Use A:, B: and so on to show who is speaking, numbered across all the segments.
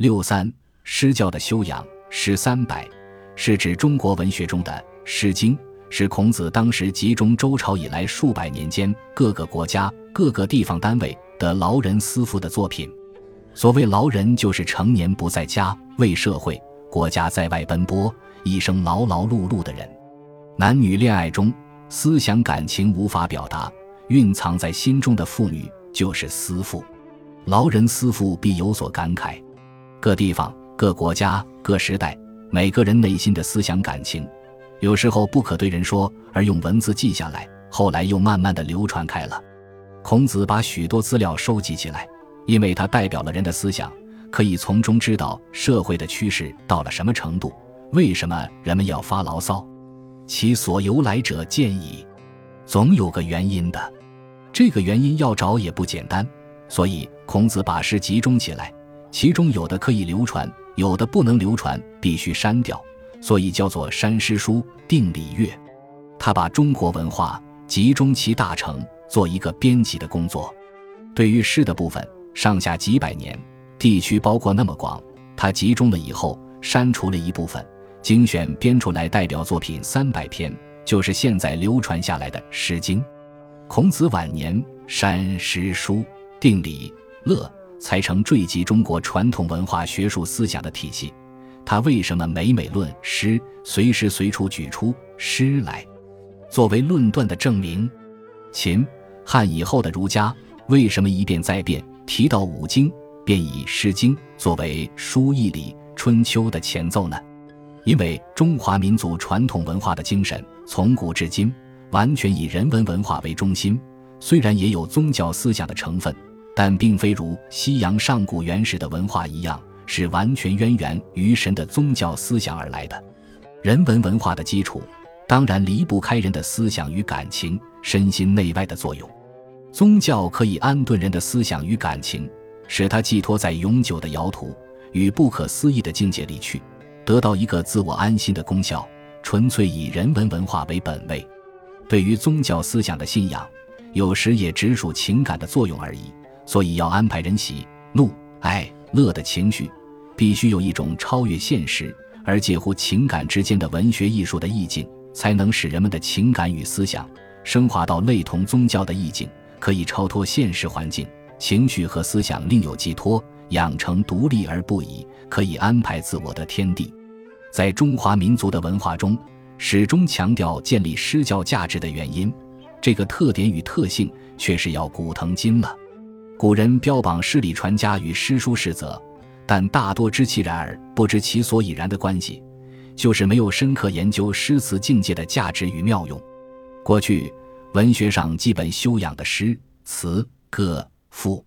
A: 六三诗教的修养，诗三百是指中国文学中的《诗经》，是孔子当时集中周朝以来数百年间各个国家、各个地方单位的劳人思妇的作品。所谓劳人，就是成年不在家，为社会、国家在外奔波，一生劳劳碌碌的人。男女恋爱中，思想感情无法表达，蕴藏在心中的妇女就是思妇。劳人思妇必有所感慨。各地方、各国家、各时代，每个人内心的思想感情，有时候不可对人说，而用文字记下来，后来又慢慢的流传开了。孔子把许多资料收集起来，因为他代表了人的思想，可以从中知道社会的趋势到了什么程度，为什么人们要发牢骚，其所由来者见矣。总有个原因的，这个原因要找也不简单，所以孔子把诗集中起来。其中有的可以流传，有的不能流传，必须删掉，所以叫做删诗书、定礼乐。他把中国文化集中其大成，做一个编辑的工作。对于诗的部分，上下几百年，地区包括那么广，他集中了以后，删除了一部分，精选编出来代表作品三百篇，就是现在流传下来的《诗经》。孔子晚年删诗书、定礼乐。才成坠及中国传统文化学术思想的体系。他为什么每每论诗，随时随处举出诗来，作为论断的证明？秦汉以后的儒家为什么一变再变，提到五经便以《诗经》作为《书义礼》《春秋》的前奏呢？因为中华民族传统文化的精神从古至今完全以人文文化为中心，虽然也有宗教思想的成分。但并非如西洋上古原始的文化一样，是完全渊源于神的宗教思想而来的。人文文化的基础，当然离不开人的思想与感情、身心内外的作用。宗教可以安顿人的思想与感情，使他寄托在永久的摇途与不可思议的境界里去，得到一个自我安心的功效。纯粹以人文文化为本位，对于宗教思想的信仰，有时也只属情感的作用而已。所以要安排人喜、怒、哀、乐的情绪，必须有一种超越现实而介乎情感之间的文学艺术的意境，才能使人们的情感与思想升华到类同宗教的意境，可以超脱现实环境，情绪和思想另有寄托，养成独立而不已，可以安排自我的天地。在中华民族的文化中，始终强调建立诗教价值的原因，这个特点与特性却是要古腾今了。古人标榜诗礼传家与诗书世则，但大多知其然而不知其所以然的关系，就是没有深刻研究诗词境界的价值与妙用。过去文学上基本修养的诗词歌赋，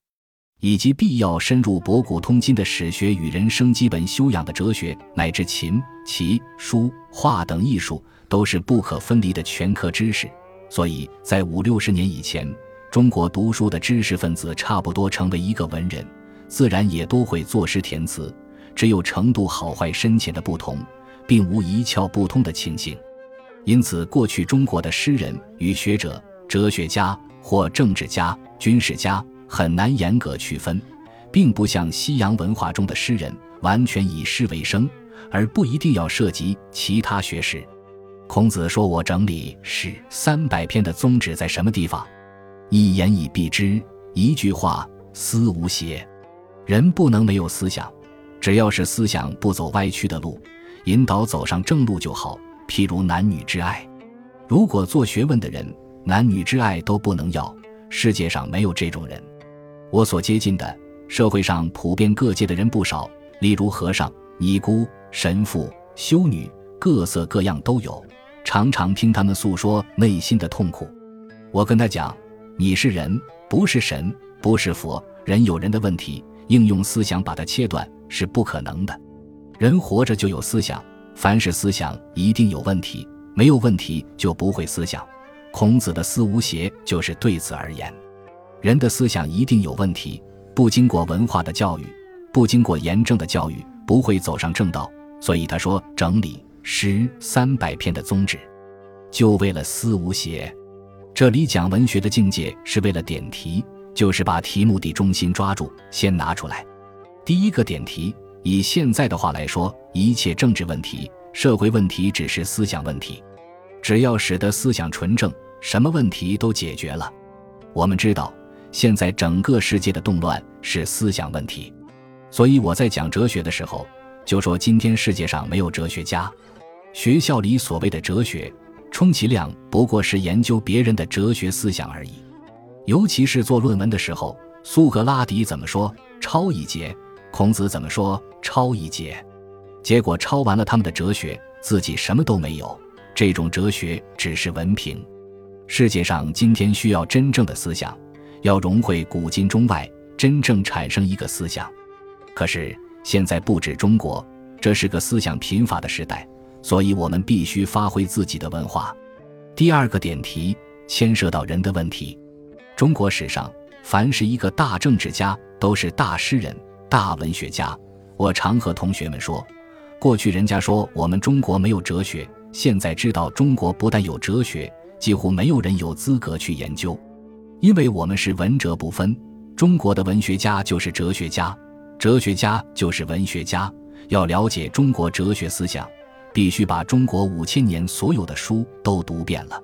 A: 以及必要深入博古通今的史学与人生基本修养的哲学，乃至琴棋书画等艺术，都是不可分离的全科知识。所以在五六十年以前。中国读书的知识分子差不多成为一个文人，自然也都会作诗填词，只有程度好坏深浅的不同，并无一窍不通的情形。因此，过去中国的诗人与学者、哲学家或政治家、军事家很难严格区分，并不像西洋文化中的诗人完全以诗为生，而不一定要涉及其他学识。孔子说：“我整理诗三百篇的宗旨在什么地方？”一言以蔽之，一句话，思无邪。人不能没有思想，只要是思想不走歪曲的路，引导走上正路就好。譬如男女之爱，如果做学问的人男女之爱都不能要，世界上没有这种人。我所接近的社会上普遍各界的人不少，例如和尚、尼姑、神父、修女，各色各样都有。常常听他们诉说内心的痛苦，我跟他讲。你是人，不是神，不是佛。人有人的问题，应用思想把它切断是不可能的。人活着就有思想，凡是思想一定有问题，没有问题就不会思想。孔子的“思无邪”就是对此而言。人的思想一定有问题，不经过文化的教育，不经过严正的教育，不会走上正道。所以他说整理诗三百篇的宗旨，就为了思无邪。这里讲文学的境界是为了点题，就是把题目的中心抓住，先拿出来。第一个点题以现在的话来说，一切政治问题、社会问题只是思想问题。只要使得思想纯正，什么问题都解决了。我们知道，现在整个世界的动乱是思想问题。所以我在讲哲学的时候，就说今天世界上没有哲学家。学校里所谓的哲学，充其量不过是研究别人的哲学思想而已。尤其是做论文的时候，苏格拉底怎么说，抄一节；孔子怎么说，抄一节。结果抄完了他们的哲学，自己什么都没有。这种哲学只是文凭。世界上今天需要真正的思想，要融汇古今中外，真正产生一个思想。可是现在不止中国，这是个思想贫乏的时代，所以我们必须发挥自己的文化。第二个点题牵涉到人的问题。中国史上，凡是一个大政治家，都是大诗人、大文学家。我常和同学们说，过去人家说我们中国没有哲学，现在知道中国不但有哲学，几乎没有人有资格去研究，因为我们是文哲不分。中国的文学家就是哲学家。哲学家就是文学家，要了解中国哲学思想，必须把中国五千年所有的书都读遍了。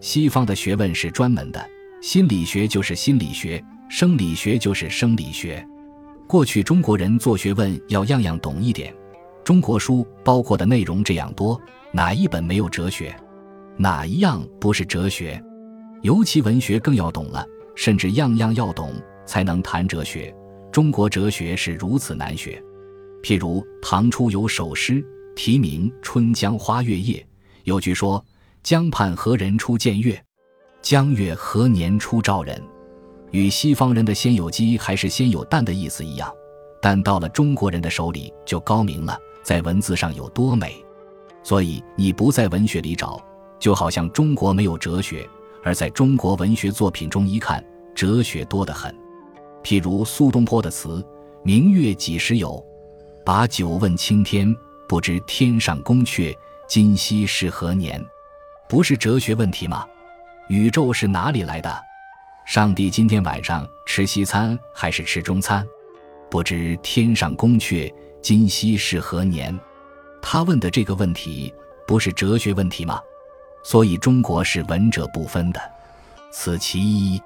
A: 西方的学问是专门的，心理学就是心理学，生理学就是生理学。过去中国人做学问要样样懂一点，中国书包括的内容这样多，哪一本没有哲学？哪一样不是哲学？尤其文学更要懂了，甚至样样要懂才能谈哲学。中国哲学是如此难学，譬如唐初有首诗题名《春江花月夜》，有句说：“江畔何人初见月？江月何年初照人？”与西方人的“先有鸡还是先有蛋”的意思一样，但到了中国人的手里就高明了，在文字上有多美。所以你不在文学里找，就好像中国没有哲学；而在中国文学作品中一看，哲学多得很。譬如苏东坡的词“明月几时有，把酒问青天，不知天上宫阙，今夕是何年”，不是哲学问题吗？宇宙是哪里来的？上帝今天晚上吃西餐还是吃中餐？不知天上宫阙，今夕是何年？他问的这个问题不是哲学问题吗？所以中国是文者不分的，此其一，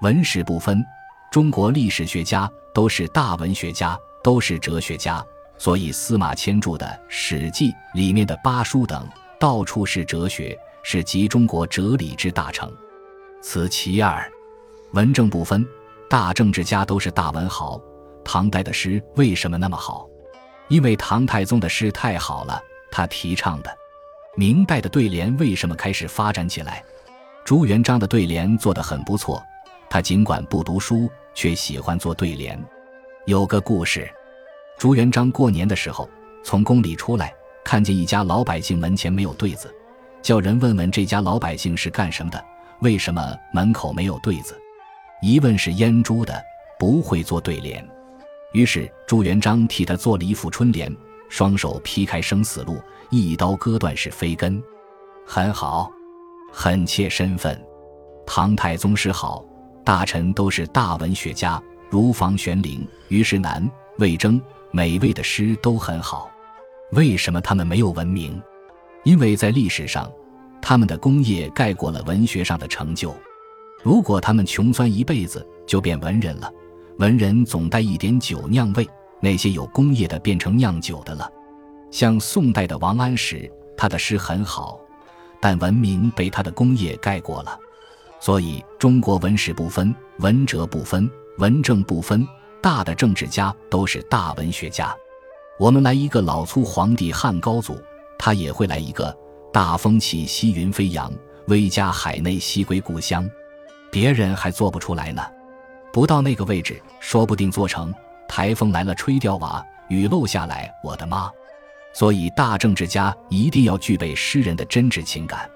A: 文史不分。中国历史学家都是大文学家，都是哲学家，所以司马迁著的《史记》里面的八书等，到处是哲学，是集中国哲理之大成。此其二，文政不分，大政治家都是大文豪。唐代的诗为什么那么好？因为唐太宗的诗太好了，他提倡的。明代的对联为什么开始发展起来？朱元璋的对联做得很不错，他尽管不读书。却喜欢做对联。有个故事：朱元璋过年的时候，从宫里出来，看见一家老百姓门前没有对子，叫人问问这家老百姓是干什么的，为什么门口没有对子？一问是阉猪的，不会做对联。于是朱元璋替他做了一副春联，双手劈开生死路，一刀割断是非根，很好，很切身份。唐太宗是好。大臣都是大文学家，如房玄龄、虞世南、魏征，每位的诗都很好。为什么他们没有文明？因为在历史上，他们的功业盖过了文学上的成就。如果他们穷酸一辈子，就变文人了。文人总带一点酒酿味，那些有功业的变成酿酒的了。像宋代的王安石，他的诗很好，但文明被他的功业盖过了。所以，中国文史不分，文哲不分，文政不分，大的政治家都是大文学家。我们来一个老粗皇帝汉高祖，他也会来一个大风起兮云飞扬，威加海内兮归故乡。别人还做不出来呢，不到那个位置，说不定做成。台风来了，吹掉瓦，雨漏下来，我的妈！所以，大政治家一定要具备诗人的真挚情感。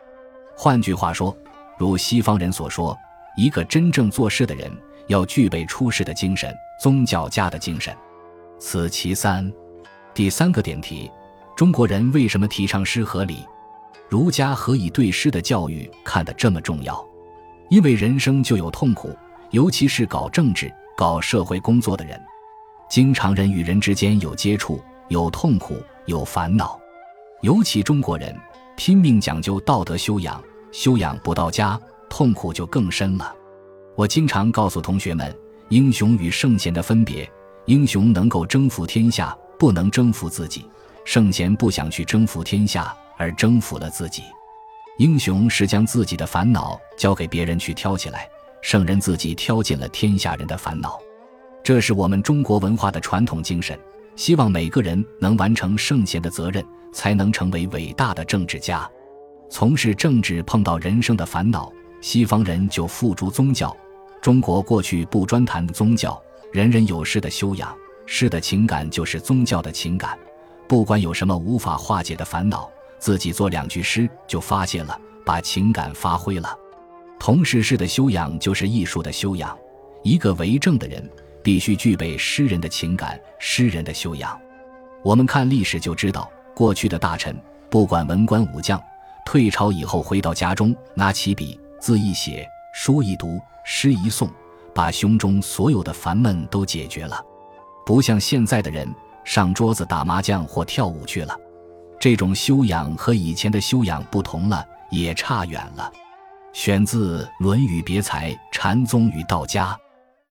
A: 换句话说。如西方人所说，一个真正做事的人要具备出世的精神、宗教家的精神。此其三。第三个点题：中国人为什么提倡诗和礼？儒家何以对诗的教育看得这么重要？因为人生就有痛苦，尤其是搞政治、搞社会工作的人。经常人与人之间有接触，有痛苦，有烦恼。尤其中国人拼命讲究道德修养，修养不到家，痛苦就更深了。我经常告诉同学们，英雄与圣贤的分别：英雄能够征服天下，不能征服自己；圣贤不想去征服天下，而征服了自己。英雄是将自己的烦恼交给别人去挑起来，圣人自己挑尽了天下人的烦恼。这是我们中国文化的传统精神。希望每个人能完成圣贤的责任，才能成为伟大的政治家。从事政治碰到人生的烦恼，西方人就付诸宗教。中国过去不专谈宗教，人人有诗的修养，诗的情感就是宗教的情感。不管有什么无法化解的烦恼，自己做两句诗就发泄了，把情感发挥了。同时，诗的修养就是艺术的修养。一个为政的人。必须具备诗人的情感、诗人的修养。我们看历史就知道，过去的大臣，不管文官武将，退朝以后回到家中，拿起笔，字一写，书一读，诗一诵，把胸中所有的烦闷都解决了。不像现在的人，上桌子打麻将或跳舞去了。这种修养和以前的修养不同了，也差远了。选自《论语别裁·禅宗与道家》。